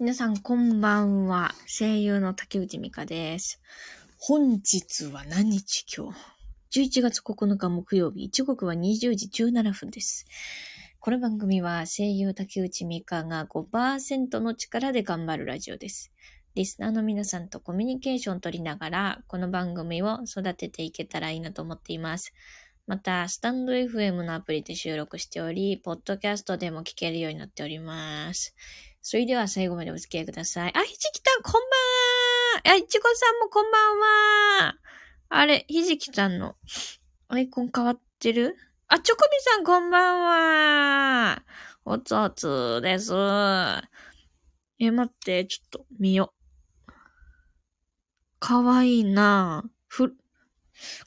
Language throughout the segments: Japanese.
皆さん、こんばんは。声優の竹内美香です。本日は何日今日 ?11 月9日木曜日、時刻は20時17分です。この番組は声優竹内美香が5%の力で頑張るラジオです。リスナーの皆さんとコミュニケーションを取りながら、この番組を育てていけたらいいなと思っています。また、スタンド FM のアプリで収録しており、ポッドキャストでも聞けるようになっております。それでは最後までお付き合いください。あ、ひじきたん、こんばんあ、いちごさんもこんばんはあれ、ひじきたんのアイコン変わってる？あ、チョコビさん、こんばんはおつおつです。え、待って、ちょっと見よ。かわいいなふ、こ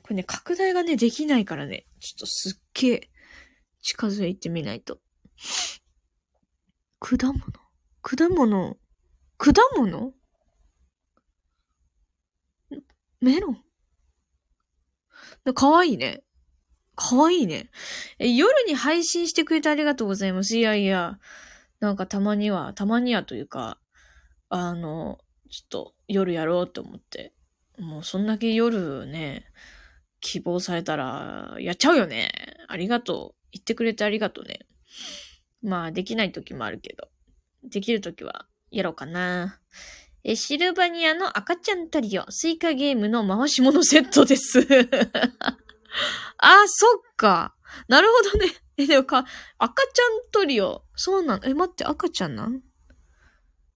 れね、拡大がね、できないからね、ちょっとすっげえ近づいてみないと。果物？果物？果物？メロン？かわいいね。かわいいね。え、夜に配信してくれてありがとうございます。いやいや、なんかたまには、たまにはというか、あの、ちょっと夜やろうと思って。もうそんだけ夜ね、希望されたら、やっちゃうよね。ありがとう。言ってくれてありがとうね。まあ、できない時もあるけど。できるときはやろうかな。え、シルバニアの赤ちゃんトリオ、スイカゲームの回し物セットです。あ、そっか。なるほどね。え、でもか、赤ちゃんトリオ。そうなの。え、待って、赤ちゃんなん？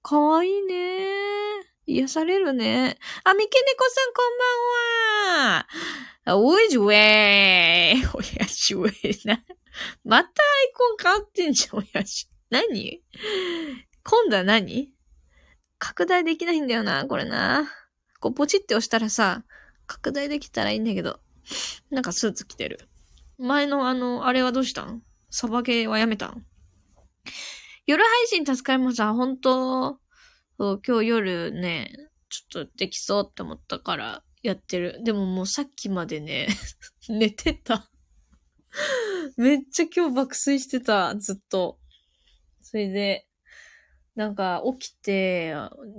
かわいいね。癒されるね。あ、みけねこさんこんばんは。あおいじゅえー。おやしゅえな。またアイコン変わってんじゃん、おやし。何？今度は何？拡大できないんだよな、これな。こう、ポチって押したらさ、拡大できたらいいんだけど。なんかスーツ着てる。前のあの、あれはどうしたん？サバゲーはやめたん？夜配信助かります。あ、本当そう、今日夜ね、ちょっとできそうって思ったからやってる。でももうさっきまでね、寝てた。めっちゃ今日爆睡してた、ずっと。それで、なんか起きて、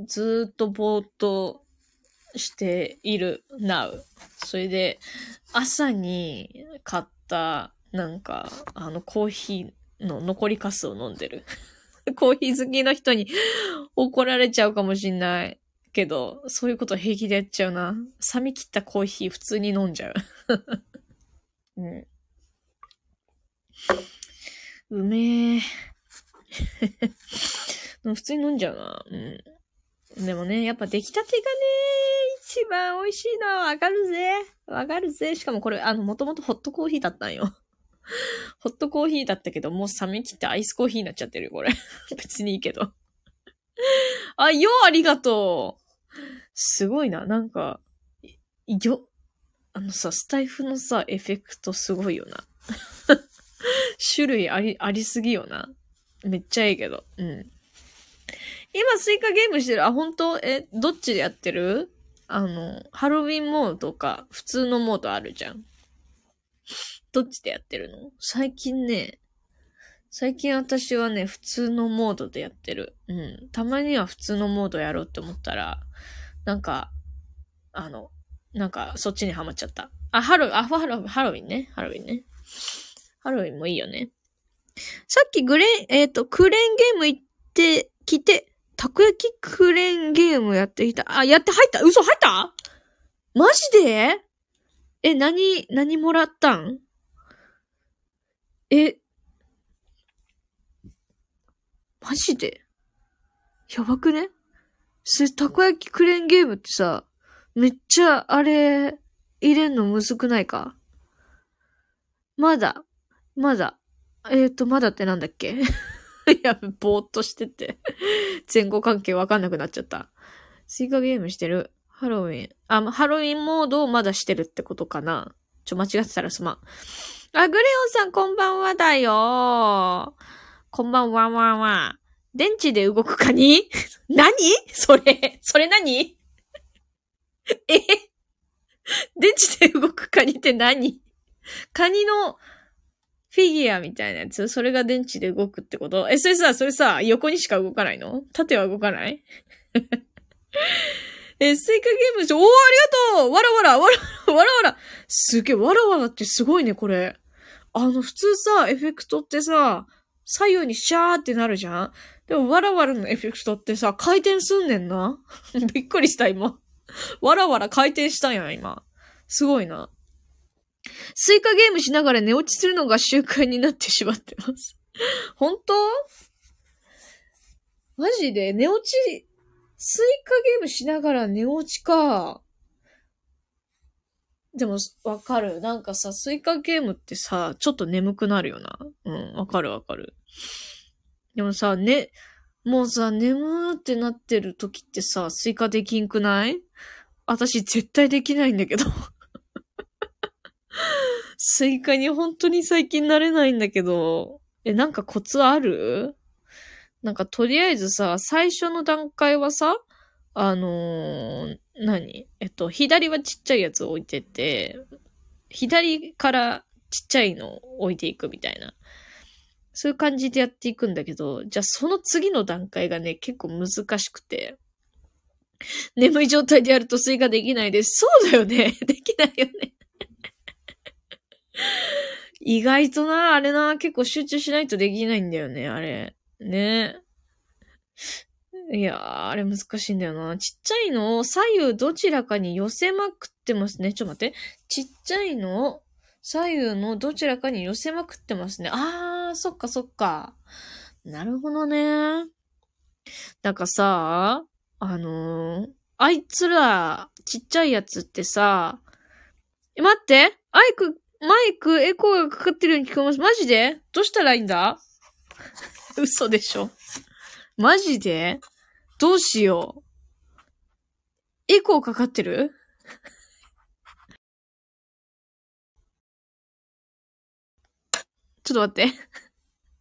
ずーっとぼーっとしている now。それで、朝に買った、なんか、あの、コーヒーの残りカスを飲んでる。コーヒー好きの人に怒られちゃうかもしんないけど、そういうこと平気でやっちゃうな。冷め切ったコーヒー普通に飲んじゃう。うん。うめえ。も普通に飲んじゃうな。うん。でもね、やっぱ出来たてがね、一番美味しいのはわかるぜ。わかるぜ。しかもこれ、あの、もともとホットコーヒーだったんよ。ホットコーヒーだったけど、もう冷め切ってアイスコーヒーになっちゃってるよ、これ。別にいいけど。あ、よ、ありがとう。すごいな、なんか、よ、あのさ、スタイフのさ、エフェクトすごいよな。種類あり、ありすぎよな。めっちゃいいけど。うん。今スイカゲームしてる？あ、本当？え、どっちでやってる？あの、ハロウィンモードか、普通のモードあるじゃん。どっちでやってるの？最近ね、最近私はね、普通のモードでやってる。うん。たまには普通のモードやろうって思ったら、なんか、あの、なんか、そっちにはまっちゃった。あ、ハロウィン、あ、ハロウィンね。ハロウィンね。ハロウィンもいいよね。さっきグレーン、えっ、と、クレーンゲーム行ってきて、たこ焼きクレーンゲームやってきた。あ、やって入った？嘘入った？マジで？え、何、何もらったん？え、マジで？やばくね？それ、たこ焼きクレーンゲームってさ、めっちゃ、あれ、入れんのむずくないか？まだ、まだ、えっ、ー、と、まだってなんだっけ？いや、ぼーっとしてて。前後関係わかんなくなっちゃった。スイカゲームしてる？ハロウィン。あ、ハロウィンモードをまだしてるってことかな。ちょ、間違ってたらすまん。あ、グレオンさんこんばんはだよこんばんはわんわ。電池で動くカニ 何？それ、それ何？え？電池で動くカニって何？カニのフィギュアみたいなやつそれが電池で動くってこと？え、それさ、それさ、横にしか動かないの？縦は動かない？え、スイカゲームでしょおー、ありがとうわらわら、わら、わらわら。すげえ、わらわらってすごいね、これ。あの、普通さ、エフェクトってさ、左右にシャーってなるじゃん？でも、わらわらのエフェクトってさ、回転すんねんな？びっくりした、今。わらわら回転したんや、今。すごいな。スイカゲームしながら寝落ちするのが習慣になってしまってます。本当？マジで？寝落ち、スイカゲームしながら寝落ちか。でも、わかる。なんかさ、スイカゲームってさ、ちょっと眠くなるよな。うん、わかるわかる。でもさ、ね、もうさ、眠ーってなってる時ってさ、スイカできんくない？私絶対できないんだけど。スイカに本当に最近なれないんだけど、え、なんかコツある？なんかとりあえずさ、最初の段階はさ、あのー、何？えっと、左はちっちゃいやつを置いてて、左からちっちゃいのを置いていくみたいな。そういう感じでやっていくんだけど、じゃあその次の段階がね、結構難しくて。眠い状態でやるとスイカできないです。そうだよね。できないよね。意外とな、あれな、結構集中しないとできないんだよね、あれ。ね。いやー、あれ難しいんだよな。ちっちゃいのを左右どちらかに寄せまくってますね。ちょっと待って。ちっちゃいのを左右のどちらかに寄せまくってますね。あー、そっかそっか。なるほどね。なんかさ、あのー、あいつら、ちっちゃいやつってさ、え、待ってアイク、マイク、エコーがかかってるように聞こえます。マジで？どうしたらいいんだ？嘘でしょマジで？どうしよう。エコーかかってる？ちょっと待って。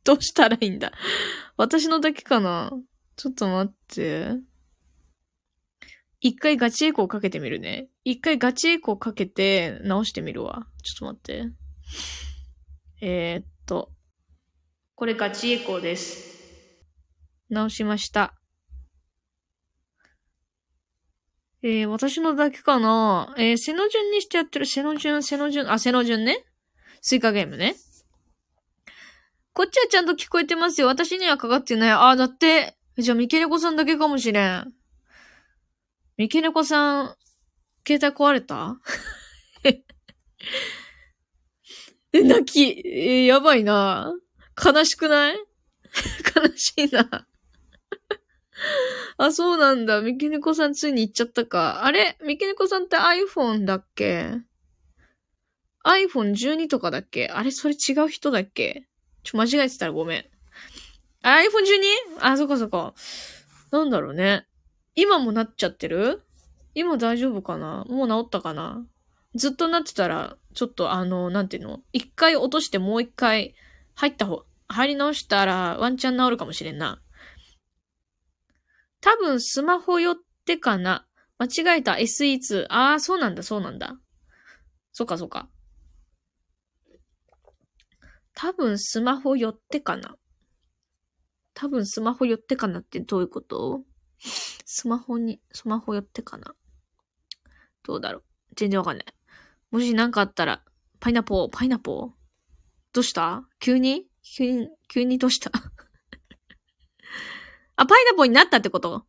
どうしたらいいんだ？私のだけかな？ちょっと待って。一回ガチエコーかけてみるね。一回ガチエコーかけて直してみるわ。ちょっと待って。えー、っと。これガチエコーです。直しました。えー、私のだけかなえー、背の順にしてやってる。背の順、背の順、あ、背の順ね。スイカゲームね。こっちはちゃんと聞こえてますよ。私にはかかってない。あ、だって。じゃあ、ミケネコさんだけかもしれん。ミケネコさん、携帯壊れた？え、泣き、えやばいな。悲しくない？悲しいな。あ、そうなんだ。ミケネコさんついに行っちゃったか。あれ？ミケネコさんって iPhone だっけ ?iPhone12 とかだっけ？あれ？それ違う人だっけ？ちょ、間違えてたらごめん。iPhone12? あ、そこそこ。なんだろうね。今もなっちゃってる？今大丈夫かな？もう治ったかな？ずっとなってたら、ちょっとあの、なんていうの？一回落としてもう一回入った方、入り直したらワンチャン治るかもしれんな。多分スマホ寄ってかな？間違えた SE2。ああ、そうなんだ、そうなんだ。そっかそっか。多分スマホ寄ってかな。多分スマホ寄ってかなってどういうこと？スマホに、スマホ寄ってかなどうだろう全然わかんない。もし何かあったら、パイナポー、パイナポー？どうした？急に？急に、急にどうした？あ、パイナポーになったってこと？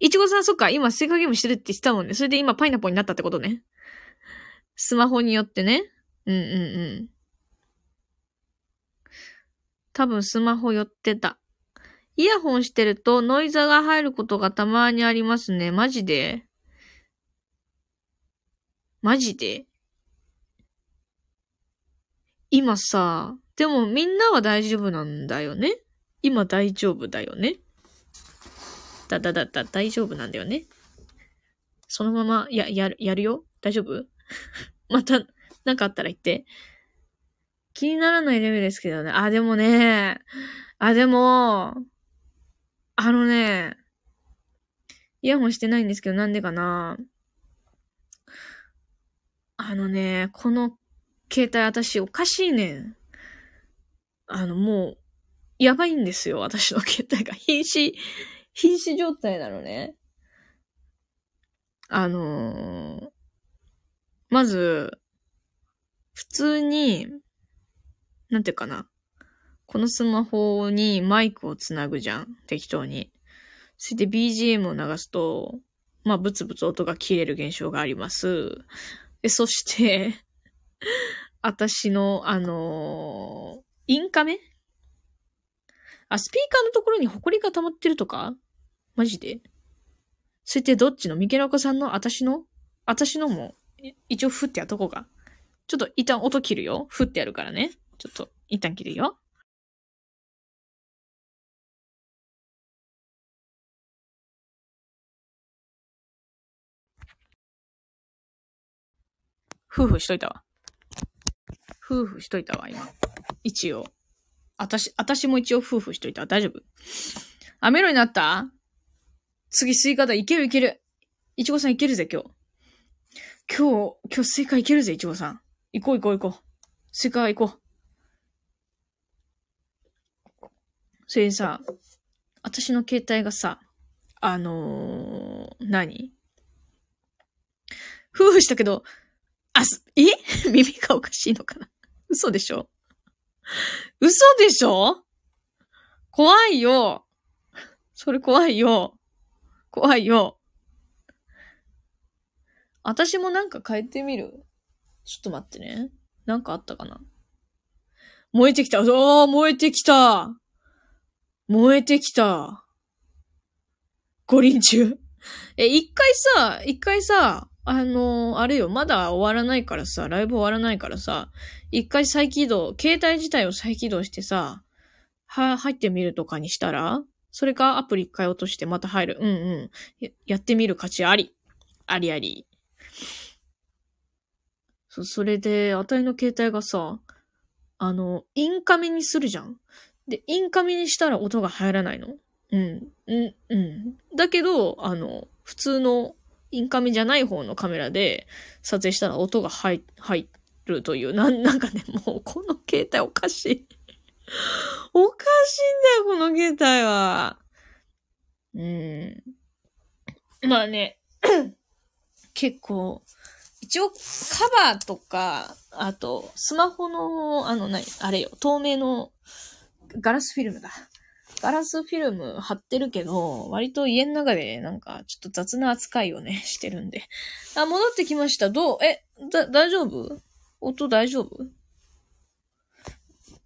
いちごさん、そっか、今スイカゲームしてるって言ってたもんね。それで今パイナポーになったってことね。スマホによってね。うんうんうん。多分スマホ寄ってた。イヤホンしてるとノイザーが入ることがたまにありますね。マジで？マジで？今さ、でもみんなは大丈夫なんだよね？今大丈夫だよね？だだだだ、大丈夫なんだよね？そのまま、や、やる、やるよ？大丈夫？また、なんかあったら言って。気にならないレベルですけどね。あ、でもね、あ、でも、あのね、イヤホンしてないんですけど、なんでかな。あのね、この携帯私おかしいねん。あの、もう、やばいんですよ、私の携帯が。瀕死、瀕死状態なのね。あのー、まず、普通に、なんていうかな。このスマホにマイクをつなぐじゃん。適当に。それで BGM を流すと、まあ、ブツブツ音が切れる現象があります。で、そして 私の、あのー、インカメ？あ、スピーカーのところにホコリが溜まってるとか？マジで？それってどっちの？ミケラコさんの？私の？私のも、一応ふってやっとこうか。ちょっと一旦音切るよ。ふってやるからね。ちょっと一旦切るよ。夫婦しといたわ。夫婦しといたわ、今。一応。あたし、あたしも一応夫婦しといた。大丈夫？あ、メロになった？次、スイカだ。いけるいける。いちごさんいけるぜ、今日。今日、今日スイカいけるぜ、いちごさん。行こう行こう行こう。スイカ行こう。それでさ、私の携帯がさ、あのー、何？夫婦したけど、あ、え？耳がおかしいのかな？嘘でしょ？嘘でしょ？怖いよ。それ怖いよ。怖いよ。私もなんか変えてみる？ちょっと待ってね。なんかあったかな？燃えてきた。ああ、燃えてきた。燃えてきた。五輪中。え、一回さ、一回さ、あの、あれよ、まだ終わらないからさ、ライブ終わらないからさ、一回再起動、携帯自体を再起動してさ、は、入ってみるとかにしたらそれかアプリ一回落としてまた入る。うんうんや。やってみる価値あり。ありあり。そ、それで、あたいの携帯がさ、あの、インカメにするじゃん。で、インカメにしたら音が入らないの。うん、うん、うん。だけど、あの、普通のインカメじゃない方のカメラで撮影したら音が入、入るという、なん、なんかね、もうこの携帯おかしい。おかしいんだよ、この携帯は。うん。まあね、結構、一応カバーとか、あと、スマホの、あの、何あれよ、透明のガラスフィルムだ。ガラスフィルム貼ってるけど、割と家の中でなんかちょっと雑な扱いをね、してるんで。あ、戻ってきました。どう？え、だ、大丈夫？音大丈夫？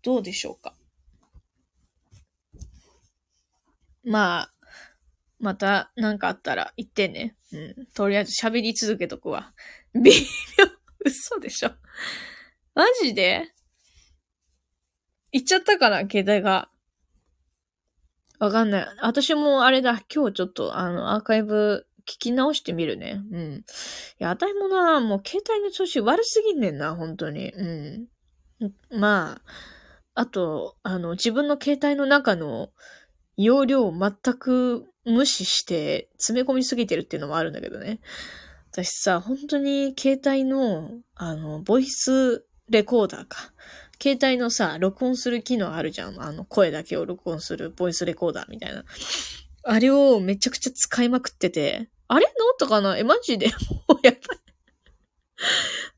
どうでしょうか？まあ、また何かあったら言ってね。うん。とりあえず喋り続けとくわ。微妙。嘘でしょ。マジで？言っちゃったかな？携帯が。わかんない。私もあれだ。今日ちょっとあの、アーカイブ聞き直してみるね。うん。いや、あたいもな、もう携帯の調子悪すぎんねんな、本当に。うん。まあ、あと、あの、自分の携帯の中の容量を全く無視して詰め込みすぎてるっていうのもあるんだけどね。私さ、本当に携帯の、あの、ボイスレコーダーか。携帯のさ、録音する機能あるじゃん。あの、声だけを録音するボイスレコーダーみたいな。あれをめちゃくちゃ使いまくってて、あれ？治ったかな？え、マジで？もうやっぱり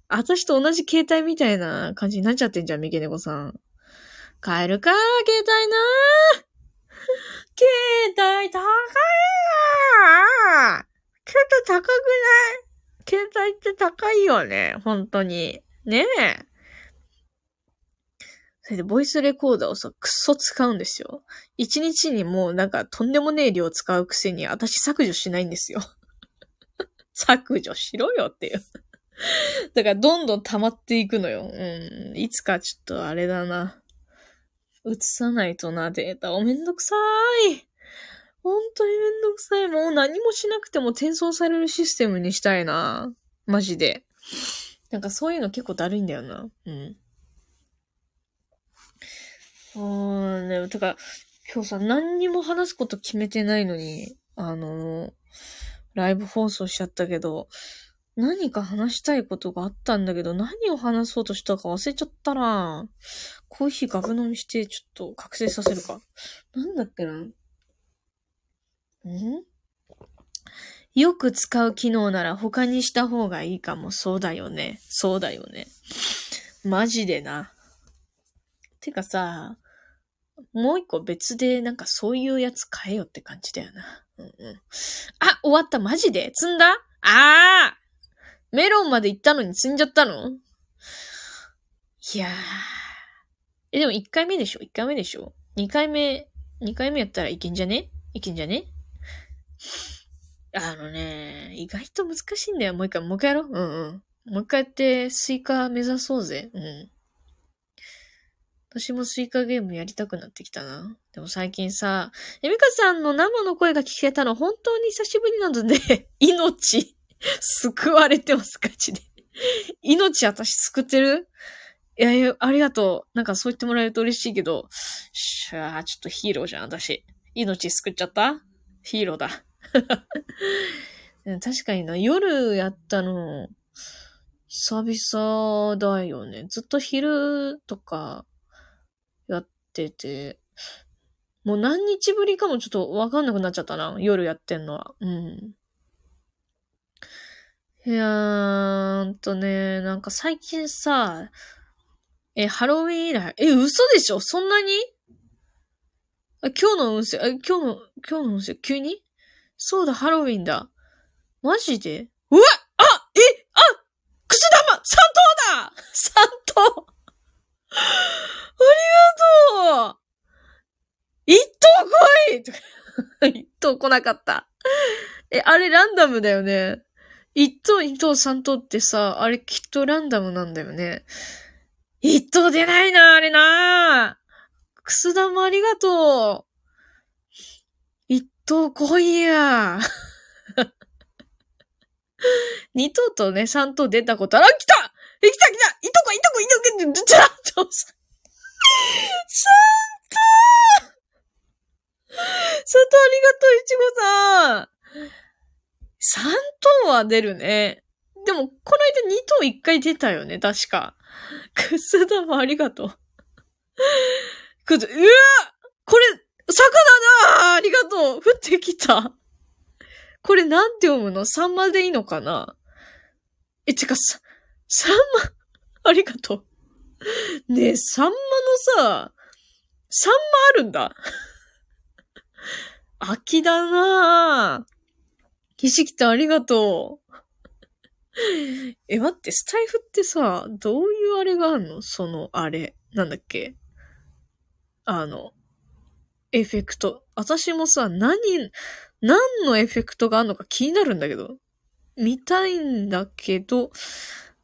私と同じ携帯みたいな感じになっちゃってんじゃん、三毛猫さん。帰るか？携帯な？携帯高いな携帯高くない？携帯って高いよね。本当に。ねえ。それで、ボイスレコーダーをさ、くっそ使うんですよ。一日にもうなんかとんでもねえ量使うくせに、私削除しないんですよ。削除しろよっていうだから、どんどん溜まっていくのよ。うん。いつかちょっとあれだな。映さないとな、データをめんどくさーい。本当にめんどくさい。もう何もしなくても転送されるシステムにしたいな。マジで。なんかそういうの結構だるいんだよな。うん。あーね、てか、今日さ、何にも話すこと決めてないのに、あの、ライブ放送しちゃったけど、何か話したいことがあったんだけど、何を話そうとしたか忘れちゃったなコーヒーガブ飲みして、ちょっと覚醒させるか。なんだっけなん？よく使う機能なら他にした方がいいかも。そうだよね。そうだよね。マジでな。てかさ、もう一個別でなんかそういうやつ買えよって感じだよな。うんうん。あ、終わった。マジで？積んだ？ああメロンまで行ったのに積んじゃったの？いやー。え、でも1回目でしょ ?1 回目でしょ ?2 回目、2回目やったらいけんじゃね？いけんじゃね？あのね、意外と難しいんだよ。もう一回、もう一回やろう。うんうん。もう一回やって、スイカ目指そうぜ。うん。私もスイカゲームやりたくなってきたな。でも最近さ、エミカさんの生の声が聞けたの本当に久しぶりなので、命、救われてます、ガチで。命私救ってる？いやいや、ありがとう。なんかそう言ってもらえると嬉しいけど、しゃあ、ちょっとヒーローじゃん、私。命救っちゃった？ヒーローだ。確かにな、夜やったの、久々だよね。ずっと昼とかってて、もう何日ぶりかもちょっとわかんなくなっちゃったな。夜やってんのは。うん。いやーんとね、なんか最近さ、え、ハロウィン以来、え、嘘でしょ？そんなに？あ今日の運勢、え、今日の、今日の運勢、急に？そうだ、ハロウィンだ。マジで？うわあえあくす玉！三頭だ！三頭！一頭来い一頭来なかった。え、あれランダムだよね。一頭、二頭、三頭ってさ、あれきっとランダムなんだよね。一頭出ないな、あれなくす玉ありがとう。頭来いや。二頭とね、三頭出たことあら、来たえ、来た来たいとこいとこいとこ、ちゃっと、三頭三頭ありがとう、いちごさん。三頭は出るね。でも、この間二頭一回出たよね、確か。くす玉ありがとう。くず、うわこれ、魚だありがとう降ってきた。これなんて読むの？サンマでいいのかな？え、てか、さ、サンマ、ありがとう。ねえ、サンマのさ、サンマあるんだ。秋だなぁ。ひしきたありがとう。え、待って、スタイフってさ、どういうあれがあんの？そのあれ。なんだっけ？あの、エフェクト。私もさ、何、何のエフェクトがあるのか気になるんだけど。見たいんだけど、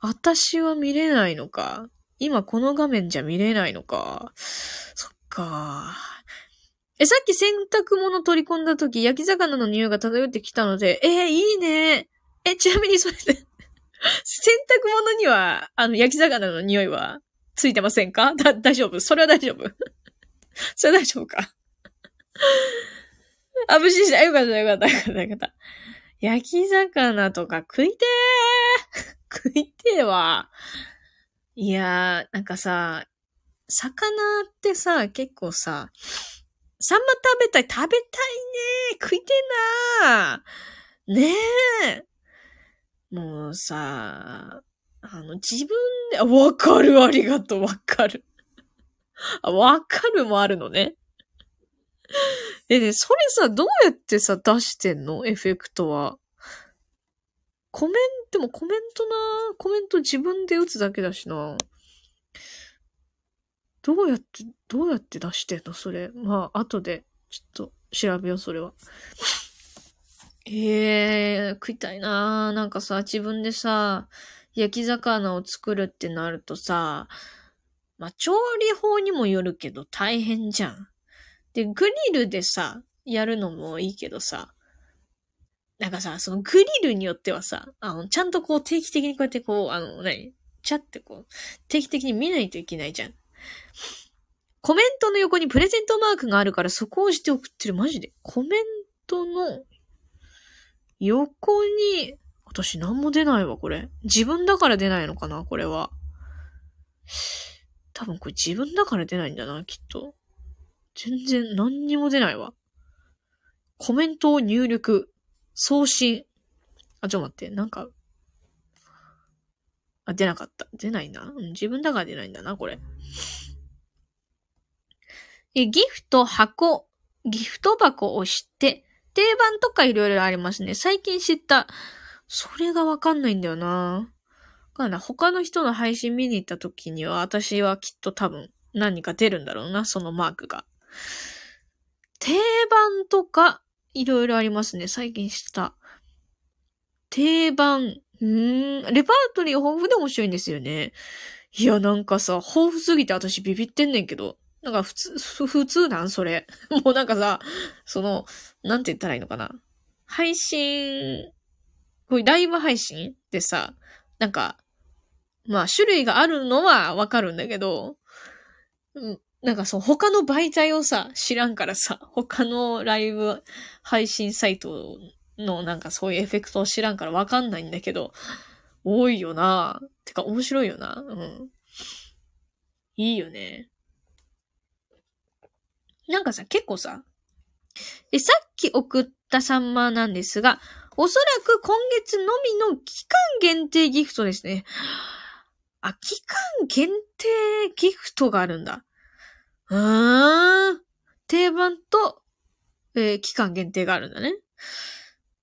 私は見れないのか。今この画面じゃ見れないのか。そっか。え、さっき洗濯物取り込んだ時、焼き魚の匂いが漂ってきたので、えー、いいね。え、ちなみにそれで 洗濯物には、あの、焼き魚の匂いはついてませんか？だ、大丈夫？それは大丈夫？それは大丈夫か？あ、無視した。よかった、よかった、よかった、よかった。焼き魚とか食いてー食いてーわ。いやー、なんかさ、魚ってさ、結構さ、サンマ食べたい、食べたいね食いてーなーねえ。もうさ、あの、自分で、わかる、ありがとう、わかる。わかるもあるのね。え、ね、それさ、どうやってさ、出してんの？エフェクトは。コメント、もコメントな、コメント自分で打つだけだしな。どうやって、どうやって出してんの？それ。まあ、後で、ちょっと調べよう、それは。ええー、食いたいななんかさ、自分でさ、焼き魚を作るってなるとさ、まあ、調理法にもよるけど大変じゃん。で、グリルでさ、やるのもいいけどさ、なんかさ、そのグリルによってはさ、あの、ちゃんとこう定期的にこうやってこう、あの、何？チャってこう、定期的に見ないといけないじゃん。コメントの横にプレゼントマークがあるからそこを押して送ってる。マジで？コメントの横に、私何も出ないわ、これ。自分だから出ないのかな、これは。多分これ自分だから出ないんだな、きっと。全然何にも出ないわ。コメントを入力。送信。あ、ちょ待って。なんか。あ、出なかった。出ないな。うん、自分だから出ないんだな、これ。え、ギフト箱、ギフト箱を知って、定番とかいろいろありますね。最近知った。それがわかんないんだよな。かな。他の人の配信見に行った時には、私はきっと多分何か出るんだろうな、そのマークが。定番とか、いろいろありますね。最近知った。定番。うーん。レパートリー豊富で面白いんですよね。いや、なんかさ、豊富すぎて私ビビってんねんけど。なんか普通、普通なんそれ。もうなんかさ、その、なんて言ったらいいのかな。配信、こういうライブ配信でさ、なんか、まあ種類があるのはわかるんだけど、なんかそう、他の媒体をさ、知らんからさ、他のライブ配信サイトのなんかそういうエフェクトを知らんからわかんないんだけど、多いよなてか面白いよなうん。いいよね。なんかさ、結構さ、え、さっき送ったサンマなんですが、おそらく今月のみの期間限定ギフトですね。あ、期間限定ギフトがあるんだ。うー。定番と、えー、期間限定があるんだね。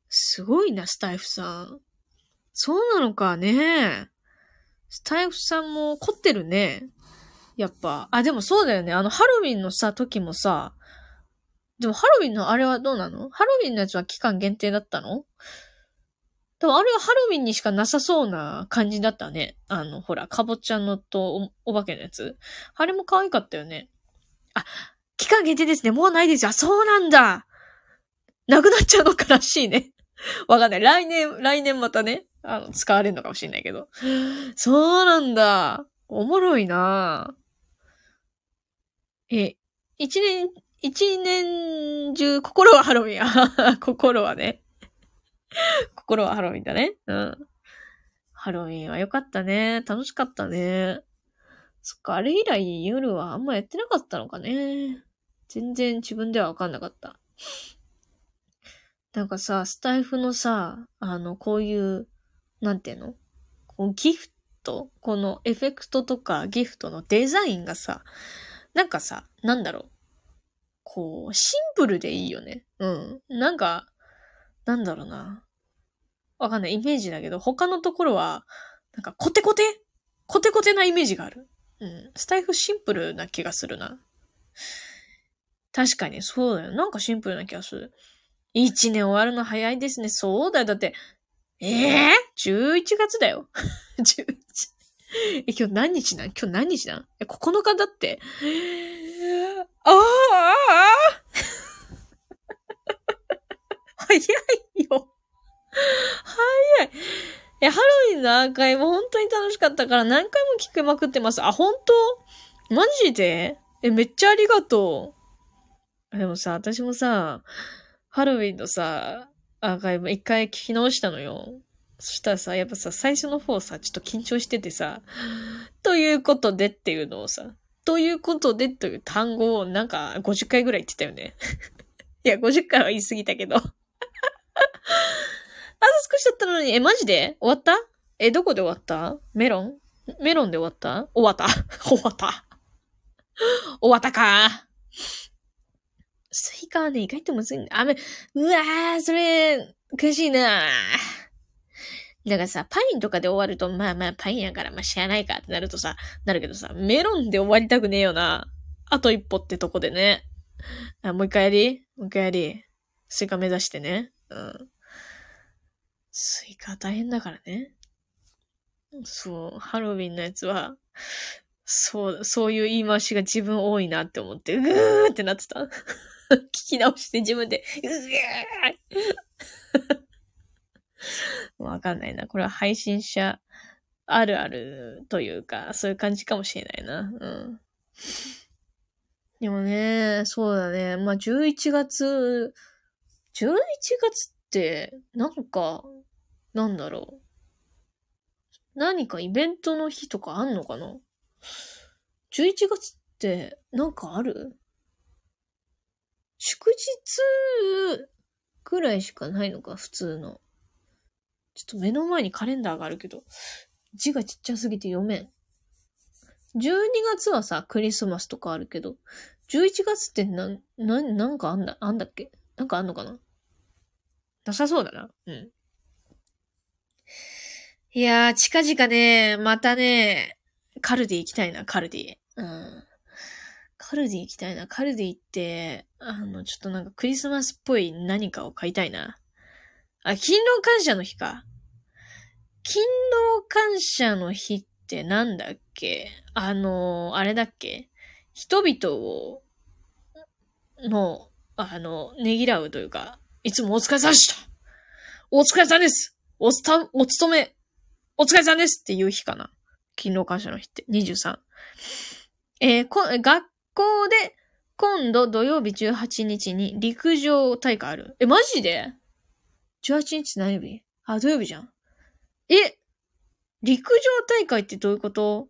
すごいな、スタイフさん。そうなのかね。スタイフさんも凝ってるね。やっぱ。あ、でもそうだよね。あの、ハロウィンのさ、時もさ、でもハロウィンのあれはどうなの？ハロウィンのやつは期間限定だったの？でもあれはハロウィンにしかなさそうな感じだったね。あの、ほら、かぼちゃのとおお化けのやつ。あれも可愛かったよね。あ、期間限定ですね。もうないですよ。あ、そうなんだ。なくなっちゃうのからしいね。わかんない。来年、来年またね、あの、使われるのかもしれないけど。そうなんだ。おもろいなえ、一年、一年中、心はハロウィン。心はね。心はハロウィンだね。うん。ハロウィンは良かったね。楽しかったね。そっか、あれ以来夜はあんまやってなかったのかね。全然自分ではわかんなかった。なんかさ、スタイフのさ、あの、こういう、なんていうの？こうギフト？このエフェクトとかギフトのデザインがさ、なんかさ、なんだろう？こう、シンプルでいいよね。うん。なんか、なんだろうな。わかんない。イメージだけど、他のところは、なんかコテコテ？コテコテなイメージがある。うん。スタイフシンプルな気がするな。確かに、そうだよ。なんかシンプルな気がする。一年終わるの早いですね。そうだよ。だって、ええー、?11 月だよ。11え、今日何日なん？今日何日なん？え、9日だって。ああ 早いよ。早い。え、ハロウィンのアーカイブ本当に楽しかったから何回も聞きまくってます。あ、本当？マジで？え、めっちゃありがとう。でもさ、私もさ、ハロウィンのさ、アーカイブ一回聞き直したのよ。そしたらさ、やっぱさ、最初の方さ、ちょっと緊張しててさ、ということでっていうのをさ、ということでという単語をなんか50回ぐらい言ってたよね。いや、50回は言い過ぎたけど。あと少しだったのに、え、マジで？終わった？え、どこで終わった？メロン？メロンで終わった？終わった。終わった。終わったか。スイカはね、意外とむずいんだ。あ、め、うわー、それ、悔しいなだかさ、パインとかで終わると、まあまあパインやから、まあ知らないかってなるとさ、なるけどさ、メロンで終わりたくねえよな。あと一歩ってとこでね。あ、もう一回やり？もう一回やり。スイカ目指してね。うん。スイカ大変だからね。そう、ハロウィンのやつは、そう、そういう言い回しが自分多いなって思って、うーってなってた。聞き直して自分で、うー わかんないな。これは配信者あるあるというか、そういう感じかもしれないな。うん。でもね、そうだね。まあ、11月、11月って、なんか、なんだろう。何かイベントの日とかあんのかな ?11 月ってなんかある？祝日くらいしかないのか普通の。ちょっと目の前にカレンダーがあるけど、字がちっちゃすぎて読めん。12月はさ、クリスマスとかあるけど、11月ってな、な、なんかあんだ、あんだっけ？なんかあんのかな？なさそうだな。うん。いやー、近々ね、またね、カルディ行きたいな、カルディ。うん。カルディ行きたいな。カルディ行って、あの、ちょっとなんかクリスマスっぽい何かを買いたいな。あ、勤労感謝の日か。勤労感謝の日ってなんだっけ？あの、あれだっけ？人々を、の、あの、ねぎらうというか、いつもお疲れ様でしたお疲れ様ですおつた、お勤め、お疲れ様ですっていう日かな勤労感謝の日って、23。えー、こ、学校で、今度土曜日18日に陸上大会ある。え、マジで ?18 日何曜日？あ、土曜日じゃん。え陸上大会ってどういうこと？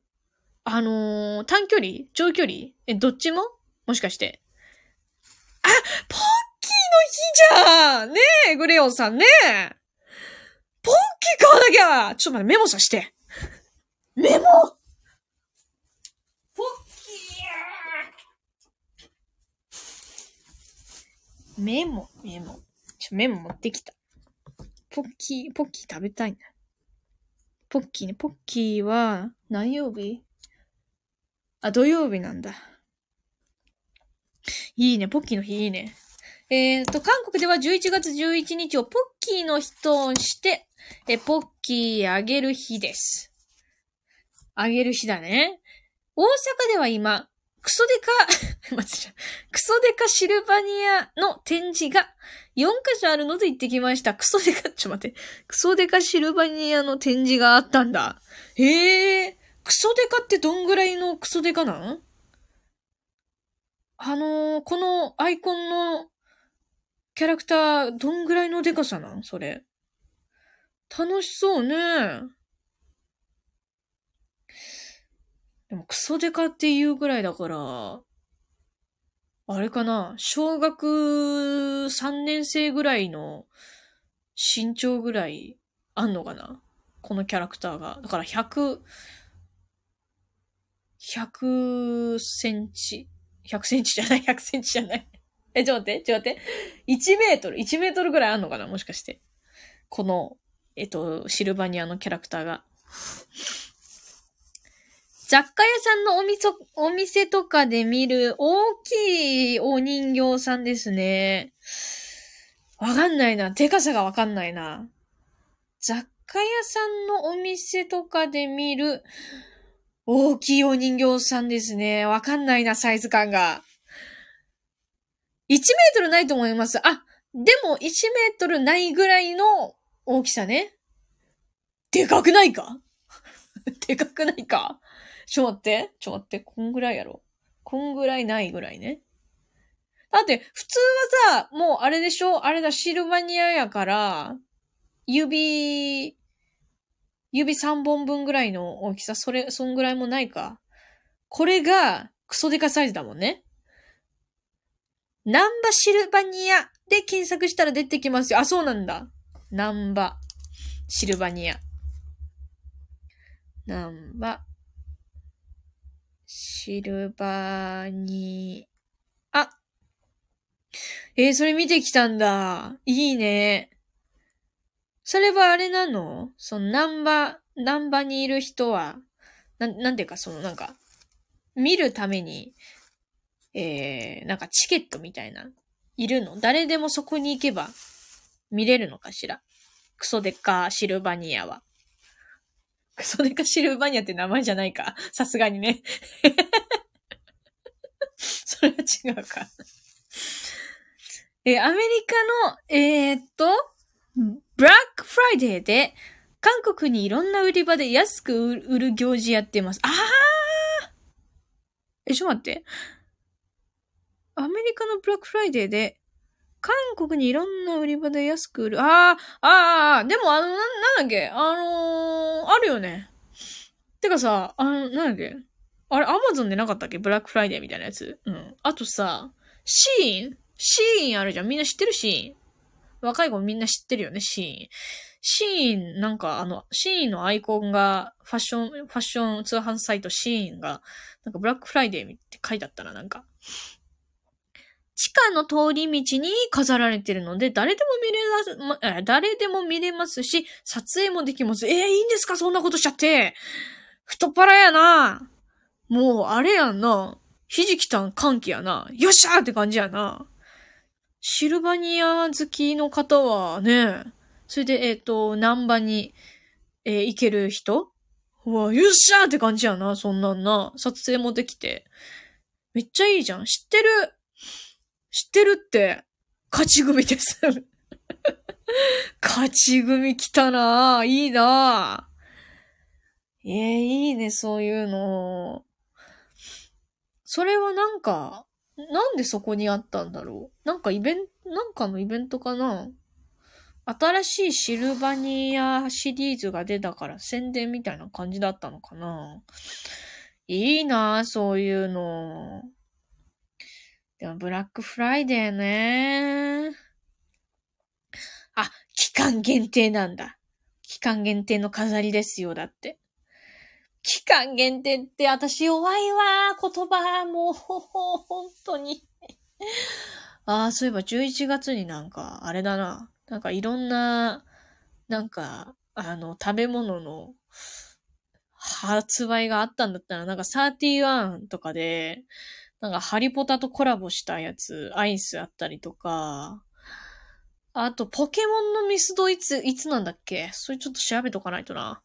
あのー、短距離？長距離？え、どっちも？もしかして。あポッキーの日じゃんねえ、グレオンさんねえポッキー買わなきゃちょっと待って、メモさして。メモ？ポッキーメモ、メモ。ちょ、メモ持ってきた。ポッキー、ポッキー食べたいな。ポッキーね。ポッキーは、何曜日？あ、土曜日なんだ。いいね。ポッキーの日いいね。えっ、ー、と、韓国では11月11日をポッキーの日として、え、ポッキーあげる日です。あげる日だね。大阪では今、クソデカ、クソデカシルバニアの展示が4箇所あるので行ってきました。クソデカ、ちょ待って。クソデカシルバニアの展示があったんだ。へえ。クソデカってどんぐらいのクソデカなん？あのー、このアイコンのキャラクター、どんぐらいのデカさなん？それ。楽しそうね。でもクソデカっていうぐらいだから、あれかな？小学3年生ぐらいの身長ぐらいあんのかな？このキャラクターが。だから100、100センチ。100センチじゃない ?100 センチじゃない？え、ちょっと待って、ちょ待って。1メートル、1メートルぐらいあんのかなもしかして。この、えっと、シルバニアのキャラクターが。雑貨屋さんのお店、お店とかで見る大きいお人形さんですね。わかんないな。でかさがわかんないな。雑貨屋さんのお店とかで見る大きいお人形さんですね。わかんないな、サイズ感が。1メートルないと思います。あ、でも1メートルないぐらいの大きさね。でかくないか？でかくないか？ちょ待って。ちょ待って。こんぐらいやろ。こんぐらいないぐらいね。だって、普通はさ、もうあれでしょ？あれだ、シルバニアやから、指、指3本分ぐらいの大きさ、それ、そんぐらいもないか。これが、クソデカサイズだもんね。ナンバシルバニアで検索したら出てきますよ。あ、そうなんだ。ナンバシルバニア。ナンバシルバニア。えー、それ見てきたんだ。いいね。それはあれなの？その、ナンバ、ナンバにいる人は、な、なんていうか、その、なんか、見るために、えー、なんかチケットみたいな、いるの？誰でもそこに行けば、見れるのかしら？クソデカシルバニアは。クソデカシルバニアって名前じゃないか？さすがにね。それは違うか。え、アメリカの、えー、っと、ブラックフライデーで、韓国にいろんな売り場で安く売る行事やってます。ああえ、ちょっと待って。アメリカのブラックフライデーで、韓国にいろんな売り場で安く売る。ああ、ああ、でもあの、な、なんだっけ？あのー、あるよね。てかさ、あの、なんだっけ？あれ、アマゾンでなかったっけ？ブラックフライデーみたいなやつ？うん。あとさ、 SHEIN？SHEIN あるじゃん。みんな知ってる SHEIN？若い子みんな知ってるよね、 SHEIN。SHEIN、なんかあの、 SHEIN のアイコンが、ファッション、ファッション通販サイト SHEIN が、なんかブラックフライデーって書いてあったな、なんか。地下の通り道に飾られてるので、誰でも見れま、誰でも見れますし、撮影もできます。えー、いいんですか？そんなことしちゃって。太っ腹やな。もう、あれやんな。ひじきたん歓喜やな。よっしゃーって感じやな。シルバニア好きの方はね、それで、えっ、ー、と、南波に、えー、行ける人？うわ、よっしゃーって感じやな、そんなんな。撮影もできて。めっちゃいいじゃん。知ってる知ってるって、勝ち組です。勝ち組来たなぁいいなええー、いいね、そういうの。それはなんか、なんでそこにあったんだろうなんかイベント、なんかのイベントかな新しいシルバニアシリーズが出たから宣伝みたいな感じだったのかないいなぁそういうの。でも、ブラックフライデーね。あ、期間限定なんだ。期間限定の飾りですよ、だって。期間限定って私弱いわ、言葉、もう、本当に。ああ、そういえば11月になんか、あれだな。なんかいろんな、なんか、あの、食べ物の発売があったんだったら、なんか31とかで、なんかハリポタとコラボしたやつ、アイスあったりとか、あと、ポケモンのミスドいつ、いつなんだっけ？それちょっと調べとかないとな。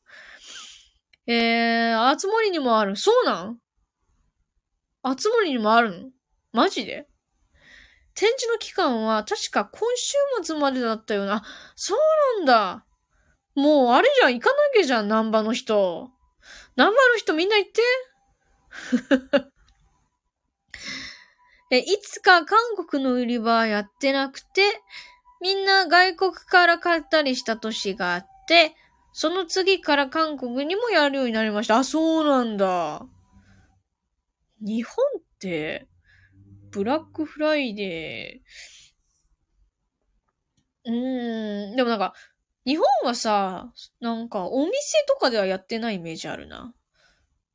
えー、あつ森にもある。そうなん？あつ森にもあるの？マジで？展示の期間は確か今週末までだったよな。そうなんだ。もうあれじゃん、行かなきゃじゃん、南波の人。南波の人みんな行って。え、いつか韓国の売り場やってなくて、みんな外国から買ったりした年があって、その次から韓国にもやるようになりました。あ、そうなんだ。日本って、ブラックフライデー、うーん、でもなんか、日本はさ、なんかお店とかではやってないイメージあるな。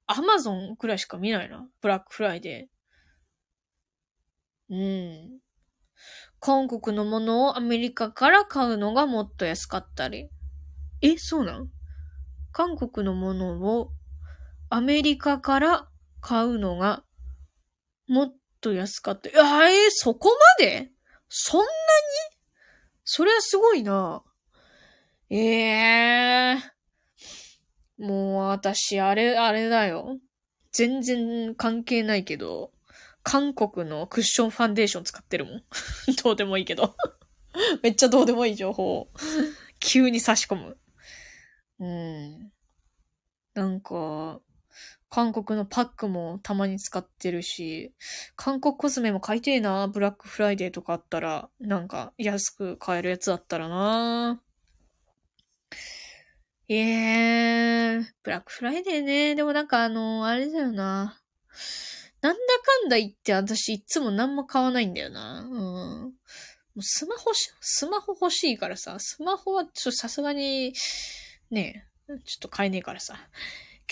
アマゾンくらいしか見ないな。ブラックフライデー。うん。韓国のものをアメリカから買うのがもっと安かったり。え、そうなん？韓国のものをアメリカから買うのがもっと安かった。あえー、そこまで？そんなに？それはすごいな。ええー、もう私、あれ、あれだよ。全然関係ないけど、韓国のクッションファンデーション使ってるもん。どうでもいいけど。めっちゃどうでもいい情報急に差し込む。うん。なんか、韓国のパックもたまに使ってるし、韓国コスメも買いてえな。ブラックフライデーとかあったら、なんか安く買えるやつだったらな。ええー、ブラックフライデーね。でもなんかあの、あれだよな。なんだかんだ言って私いつも何も買わないんだよな。うん。もうスマホし、スマホ欲しいからさ、スマホはちょっとさすがに、ねえ、ちょっと買えねえからさ。化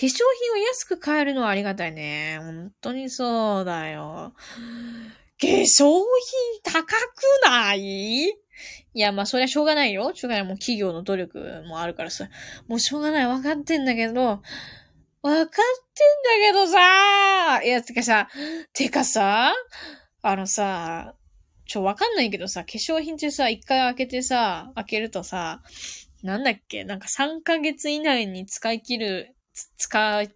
粧品を安く買えるのはありがたいね。本当にそうだよ。化粧品高くない？いや、まあ、そりゃしょうがないよ。しょうがない。もう企業の努力もあるからさ。もうしょうがない。わかってんだけど、わかってんだけどさいや、てかさ、てかさ、あのさ、ちょ、わかんないけどさ、化粧品ってさ、一回開けてさ、開けるとさ、なんだっけなんか3ヶ月以内に使い切る、使う、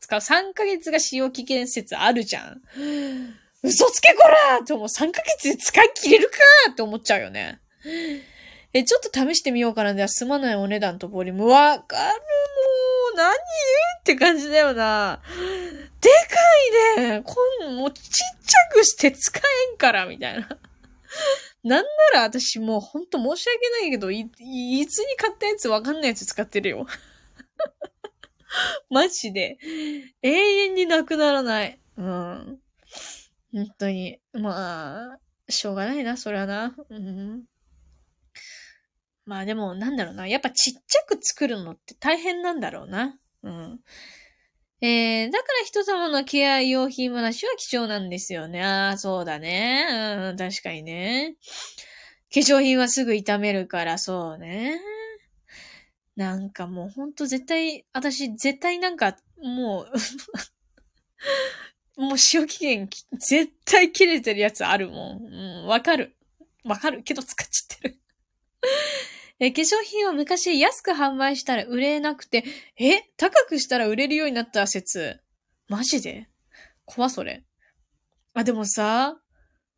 使う、3ヶ月が使用期限説あるじゃん。嘘つけこらって思う。3ヶ月で使い切れるかって思っちゃうよね。え、ちょっと試してみようかな。では、済まないお値段とボリューム。わかるもう、って感じだよな。でかいね。こん、もうちっちゃくして使えんから、みたいな。なんなら私もうほんと申し訳ないけど、い、いつに買ったやつわかんないやつ使ってるよ。マジで。永遠になくならない。うん。本当に。まあ、しょうがないな、それはな。うん。まあでも、なんだろうな。やっぱちっちゃく作るのって大変なんだろうな。うん。えー、だから人様のケア用品話は貴重なんですよね。ああ、そうだね。うん、確かにね。化粧品はすぐ傷めるから、そうね。なんかもうほんと絶対、私絶対なんか、もう もう使用期限絶対切れてるやつあるもん。うん、わかる。わかるけど使っちゃってるえ、化粧品を昔安く販売したら売れなくて、え高くしたら売れるようになった説。マジで？怖それ。あ、でもさ、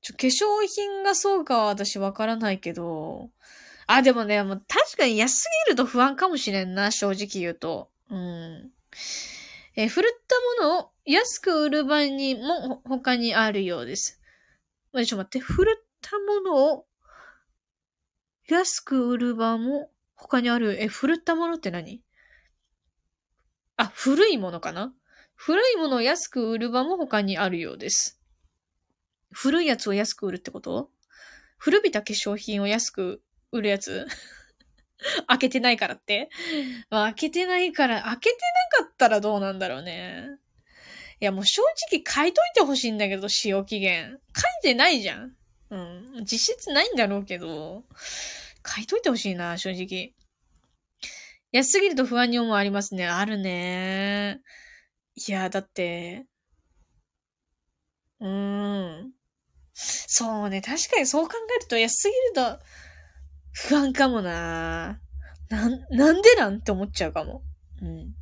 ちょ、化粧品がそうかは私わからないけど、あ、でもね、もう確かに安すぎると不安かもしれんな、正直言うと。うん。え、振るったものを安く売る場合にも他にあるようです。まちょっと待って、振るったものを安く売る場も他にある。え、振ったものって何？あ、古いものかな？古いものを安く売る場も他にあるようです。古いやつを安く売るってこと？古びた化粧品を安く売るやつ？開けてないからって、まあ、開けてないから、開けてなかったらどうなんだろうね。いや、もう正直書いといてほしいんだけど、使用期限。書いてないじゃん。うん。実質ないんだろうけど、書いといてほしいな、正直。安すぎると不安に思うありますね。あるね。いや、だって、うーん。そうね。確かにそう考えると安すぎると不安かもな。なん、なんでなんって思っちゃうかも。うん。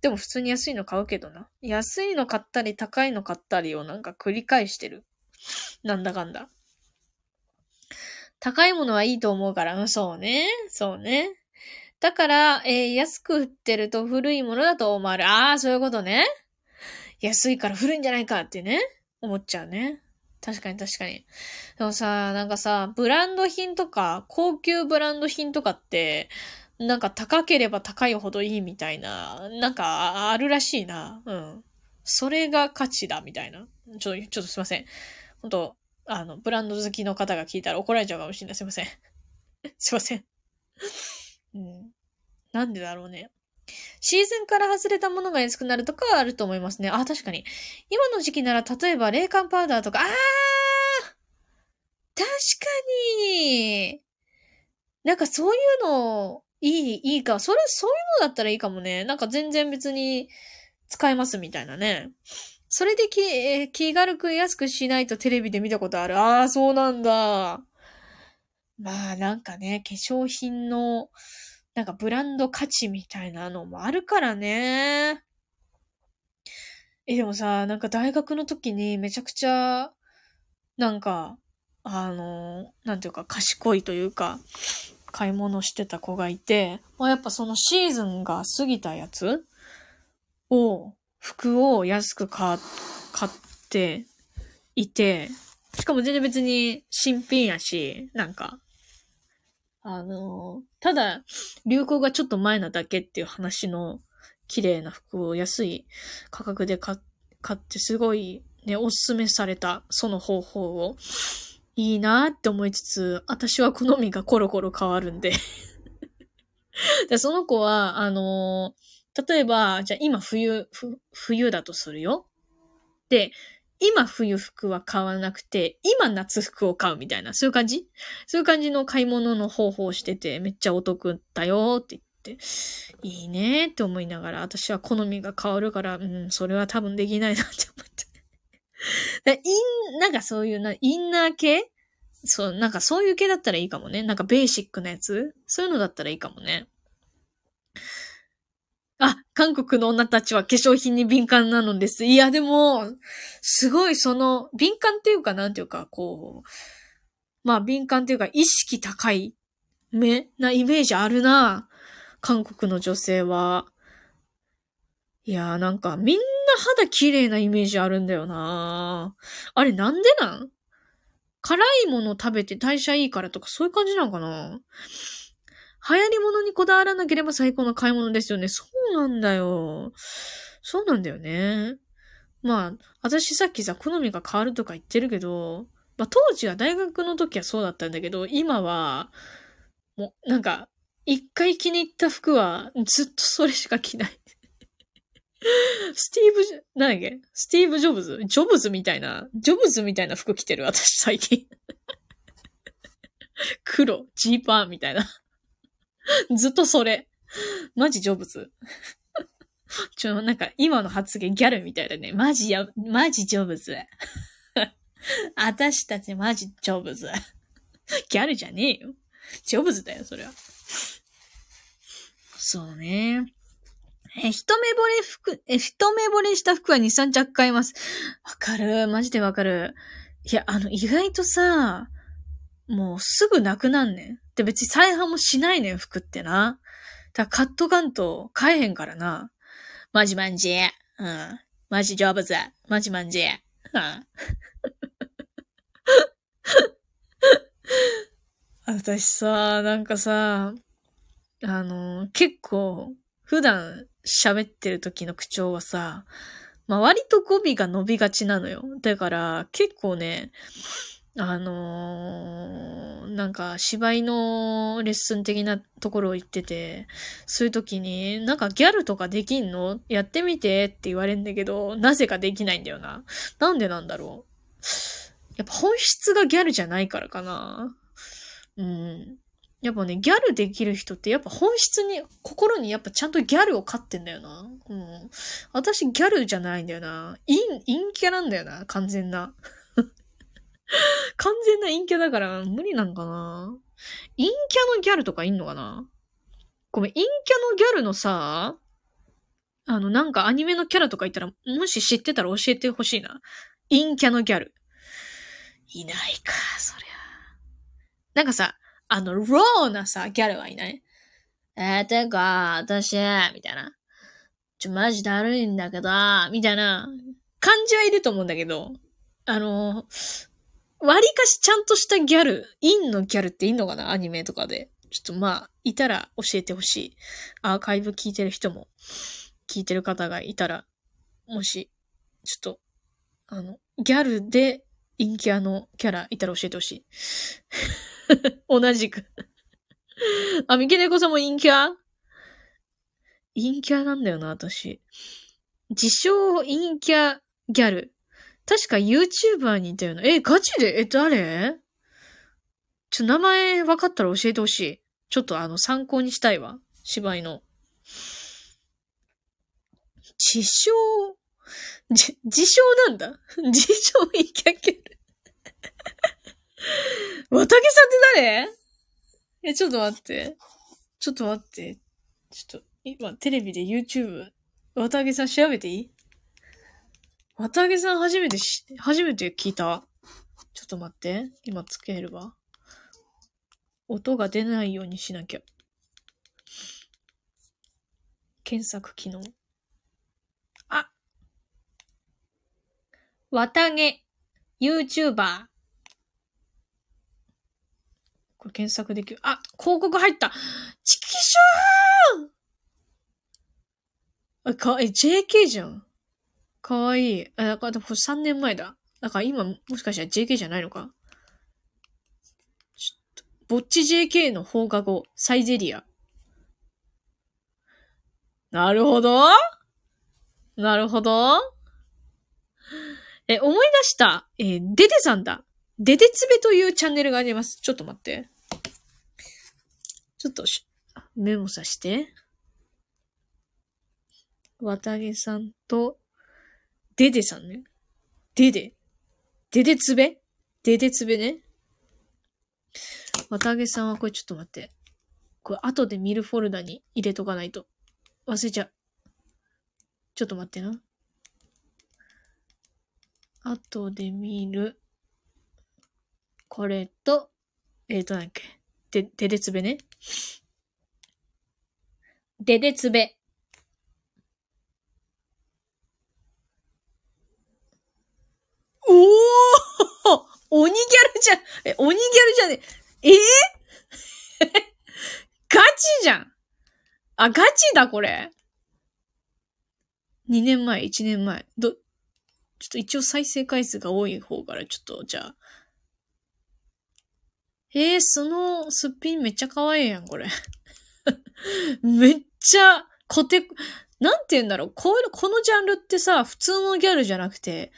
でも普通に安いの買うけどな。安いの買ったり高いの買ったりをなんか繰り返してる。なんだかんだ。高いものはいいと思うから、うん、そうね。そうね。だから、えー、安く売ってると古いものだと思われる。ああ、そういうことね。安いから古いんじゃないかってね。思っちゃうね。確かに確かに。でもさ、なんかさ、ブランド品とか、高級ブランド品とかって、なんか高ければ高いほどいいみたいな、なんかあるらしいな。うん。それが価値だみたいな。ちょ、ちょっとすいません。本当あの、ブランド好きの方が聞いたら怒られちゃうかもしれない。すいません。すいません。うん。なんでだろうね。シーズンから外れたものが安くなるとかはあると思いますね。あ、確かに。今の時期なら、例えば冷感パウダーとか、あー確かになんかそういうの、いい、いいか。それ、そういうのだったらいいかもね。なんか全然別に使えますみたいなね。それでき、えー、気軽く安くしないとテレビで見たことある。ああ、そうなんだ。まあなんかね、化粧品の、なんかブランド価値みたいなのもあるからね。え、でもさ、なんか大学の時にめちゃくちゃ、なんか、あの、なんていうか賢いというか、買い物してた子がいて、まあ、やっぱそのシーズンが過ぎたやつを服を安く買、っていて、しかも全然別に新品やし、なんか、あの、ただ、流行がちょっと前なだけっていう話の綺麗な服を安い価格で買ってすごいね、おすすめされたその方法をいいなって思いつつ、私は好みがコロコロ変わるんで で。その子は、あの例えば、じゃあ今冬、冬だとするよ。で、今冬服は買わなくて、今夏服を買うみたいな、そういう感じ？そういう感じの買い物の方法をしてて、めっちゃお得だよって言って、いいねって思いながら、私は好みが変わるから、うん、それは多分できないなって思って。イン、なんかそういうな、インナー系？そう、なんかそういう系だったらいいかもね。なんかベーシックなやつ？そういうのだったらいいかもね。韓国の女たちは化粧品に敏感なのです。いや、でも、すごいその、敏感っていうか、なんていうか、こう、まあ、敏感っていうか、意識高い目なイメージあるな。韓国の女性は。いやーなんか、みんな肌綺麗なイメージあるんだよな。あれなんでなん？辛いもの食べて代謝いいからとかそういう感じなのかな？流行り物にこだわらなければ最高の買い物ですよね。そうなんだよ。そうなんだよね。まあ、私さっきさ、好みが変わるとか言ってるけど、まあ当時は大学の時はそうだったんだけど、今は、もうなんか、一回気に入った服はずっとそれしか着ない。スティーブ、何だっけ？スティーブ・ジョブズ？ジョブズみたいな、ジョブズみたいな服着てる、私最近。黒、ジーパンみたいな。ずっとそれ。マジジョブズ。ちょ、なんか今の発言ギャルみたいだね。マジや、マジジョブズ。私たちマジジョブズ。ギャルじゃねえよ。ジョブズだよ、それは。そうね。え、一目惚れ服、え、一目惚れした服は2、3着買います。わかる。マジでわかる。いや、あの、意外とさ、もうすぐなくなんねん。で、別に再販もしないねん、服ってな。だからカットガンと買えへんからな。マジマンジ。うん。マジジョブズ。マジマンジ。うん。私さ、なんかさ、あの、結構、普段喋ってる時の口調はさ、まあ、割と語尾が伸びがちなのよ。だから、結構ね、あのー、なんか芝居のレッスン的なところを言ってて、そういう時に、なんかギャルとかできんの？やってみてって言われんだけど、なぜかできないんだよな。なんでなんだろう？やっぱ本質がギャルじゃないからかな。うん。やっぱね、ギャルできる人ってやっぱ本質に、心にやっぱちゃんとギャルを飼ってんだよな。うん。私ギャルじゃないんだよな。陰、陰キャなんだよな。完全な。完全な陰キャだから無理なんかな？陰キャのギャルとかいんのかな？ごめん、陰キャのギャルのさ、あの、なんかアニメのキャラとかいたら、もし知ってたら教えてほしいな。陰キャのギャル。いないか、そりゃ。なんかさ、あの、ローなさ、ギャルはいない？えー、てか、私、みたいな。ちょ、マジだるいんだけど、みたいな感じはいると思うんだけど、あの、割かしちゃんとしたギャル、インのギャルっていんのかな？アニメとかで。ちょっとまあ、いたら教えてほしい。アーカイブ聞いてる人も、聞いてる方がいたら、もし、ちょっと、あの、ギャルで陰キャのキャラいたら教えてほしい。同じくあ、三毛猫さんも陰キャ？陰キャなんだよな、私。自称陰キャギャル。確か YouTuber にいたよな。え、ガチで？え、誰？ちょ、名前分かったら教えてほしい。ちょっとあの、参考にしたいわ。芝居の。自称、じ、自称なんだ 自称陰キャギャル。わたけさんって誰？え、ちょっと待って。ちょっと待って。ちょっと、今、テレビで YouTube、わたけさん調べていい？わたげさん初めてし、初めて聞いた？ちょっと待って。今つけるわ。音が出ないようにしなきゃ。検索機能。あわたげ、YouTuber。これ検索できる。あ、広告入ったチキショーあ、か、え、JK じゃん。かわいい。あ、だから、3年前だ。だから今、もしかしたら JK じゃないのか？ちょっと、ぼっち JK の放課後、サイゼリア。なるほどなるほどえ、思い出した。えー、デデさんだ。デデツベというチャンネルがあります。ちょっと待って。ちょっとしメモさして。綿毛さんと、デデさんね。デデ。デデツベデデツベね。綿毛さんはこれちょっと待って。これ後で見るフォルダに入れとかないと。忘れちゃう。ちょっと待ってな。後で見る。これと、えっ、ー、と、なんだっけ？で、ででつべね。ででつべ。おお 鬼ギャルじゃ。え、鬼ギャルじゃねえ。え？ガチじゃん。あ、ガチだ、これ。2年前、1年前。ど、ちょっと一応再生回数が多い方から、ちょっと、じゃあ。えー、そのすっぴんめっちゃ可愛いやん、これ。めっちゃ、コテ、なんて言うんだろう。こういうの、このジャンルってさ、普通のギャルじゃなくて、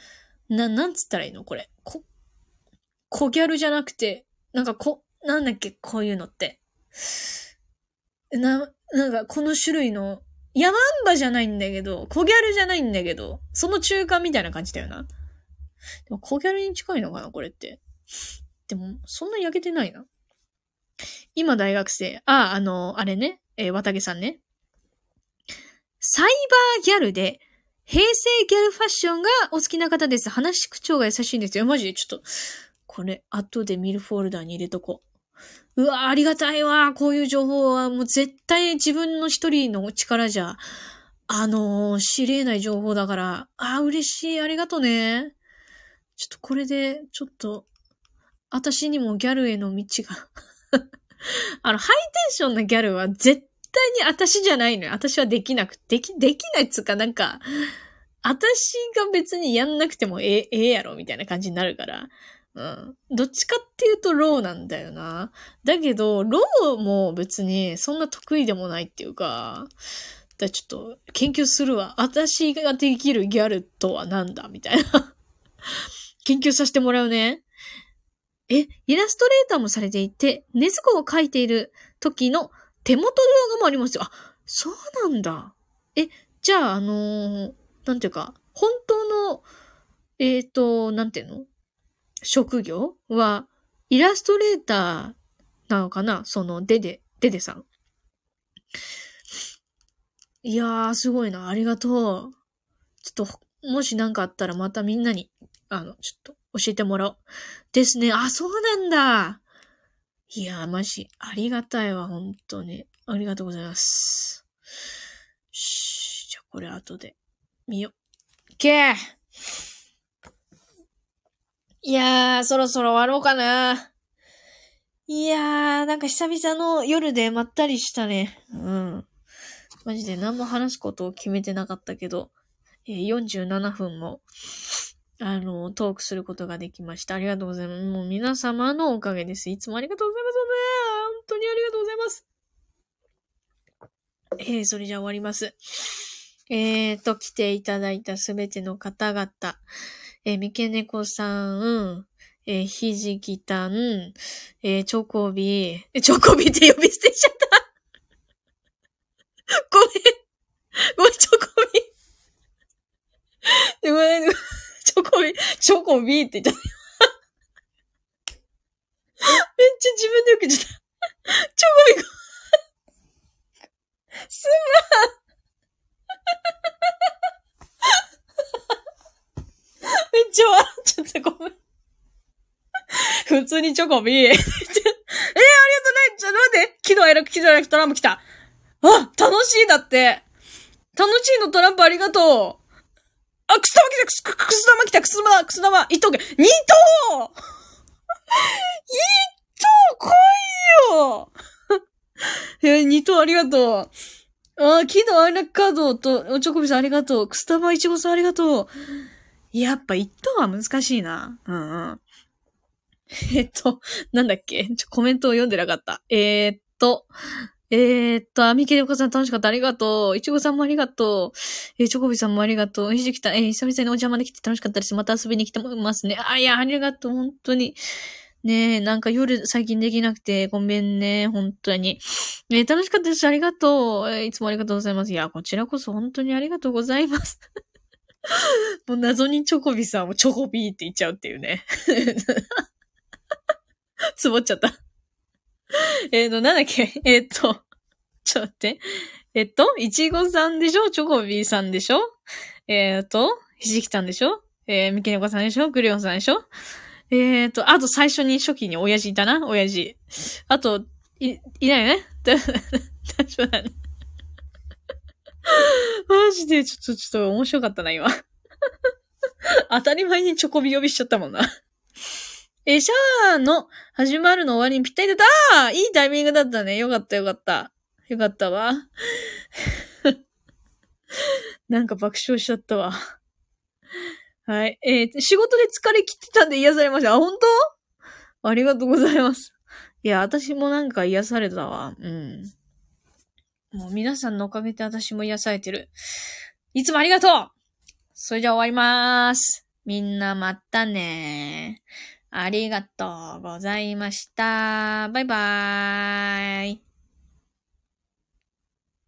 な、なんつったらいいの？これ。こ、小ギャルじゃなくて、なんかこ、なんだっけ？こういうのって。な、なんかこの種類の、ヤマンバじゃないんだけど、小ギャルじゃないんだけど、その中間みたいな感じだよな。でも小ギャルに近いのかな？これって。でも、そんな焼けてないな。今大学生。ああ、の、あれね。えー、綿毛さんね。サイバーギャルで、平成ギャルファッションがお好きな方です。話し口調が優しいんですよ。マジでちょっと、これ、後で見るフォルダーに入れとこう。うわありがたいわこういう情報はもう絶対自分の一人の力じゃ、あのー、知り得ない情報だから、ああ、嬉しい。ありがとね。ちょっとこれで、ちょっと、私にもギャルへの道が あの、ハイテンションなギャルは絶対に私じゃないのよ。私はできなく、でき、できないっつうかなんか、私が別にやんなくてもええ、ええやろみたいな感じになるから。うん。どっちかっていうとローなんだよな。だけど、ローも別にそんな得意でもないっていうか、だちょっと研究するわ。私ができるギャルとは何だみたいな研究させてもらうね。え、イラストレーターもされていて、ネズコを描いている時の手元動画もありますよ。あ、そうなんだ。え、じゃあ、あのー、なんていうか、本当の、えっ、ー、と、なんていうの？職業は、イラストレーターなのかな？その、デデ、デデさん。いやー、すごいな。ありがとう。ちょっと、もし何かあったらまたみんなに、あの、ちょっと教えてもらおう。ですね。あ、そうなんだ。いや、マジ、ありがたいわ、本当に。ありがとうございます。しじゃあこれ後で見よう。けーいやー、そろそろ終わろうかな。いやー、なんか久々の夜でまったりしたね。うん。マジで何も話すことを決めてなかったけど、え、47分もあの、トークすることができました。ありがとうございます。もう皆様のおかげです。いつもありがとうございます。本当にありがとうございます。えー、それじゃ終わります。えーと、来ていただいたすべての方々、えー、三毛猫さん、えー、ひじきたん、えー、チョコビー、チョコビって呼び捨てしちゃった。ごめん。ごめん、チョコビー。ごめん、ごめん。ョコビ、チョコビーって言っちゃった。めっちゃ自分で受けちゃった。チョコビが、すまんめっちゃ笑っちゃった。ごめん。普通にチョコビー。えー、ありがとうない。ちょっと待って。喜怒哀楽、喜怒哀楽、トランプ来た。あ、楽しいだって。楽しいのトランプありがとう。あ、くす玉来たくす、くす玉来たくす玉、くす玉、一頭け、二頭一頭来いよ え、二頭ありがとう。あ、喜怒哀楽カードと、おちょこびさんありがとう。くす玉いちごさんありがとう。やっぱ一頭は難しいな。うんうん。えっと、なんだっけ？ちょ、コメントを読んでなかった。えー、っと、えー、っと、アミケレコさん楽しかった。ありがとう。いちごさんもありがとう。えー、チョコビさんもありがとう。ひじきた、えー、久々にお邪魔できて楽しかったです。また遊びに来てますね。あ、いや、ありがとう。本当に。ねえ、なんか夜最近できなくて、ごめんね。本当に。えー、楽しかったです。ありがとう。えー、いつもありがとうございます。いや、こちらこそ本当にありがとうございます。もう謎にチョコビさんもチョコビーって言っちゃうっていうね。つぼっちゃった。えっと、なんだっけ？えっ、と、ちょっと待って。えっと、いちごさんでしょ？チョコビーさんでしょ？えっ、と、ひじきたんでしょ？えー、みけねこさんでしょ？グリオンさんでしょ？えっ、と、あと最初に初期に親父いたな？親父。あと、い、いないよね？大丈夫だね。マジで、ちょっと、ちょっと面白かったな、今。当たり前にチョコビ呼びしちゃったもんな。え、シャーの始まるの終わりにぴったりだったいいタイミングだったね。よかったよかった。よかったわ。なんか爆笑しちゃったわ。はい。えー、仕事で疲れ切ってたんで癒されました。あ、本当？ありがとうございます。いや、私もなんか癒されたわ。うん。もう皆さんのおかげで私も癒されてる。いつもありがとうそれじゃ終わりまーす。みんなまたねーありがとうございました。バイバーイ。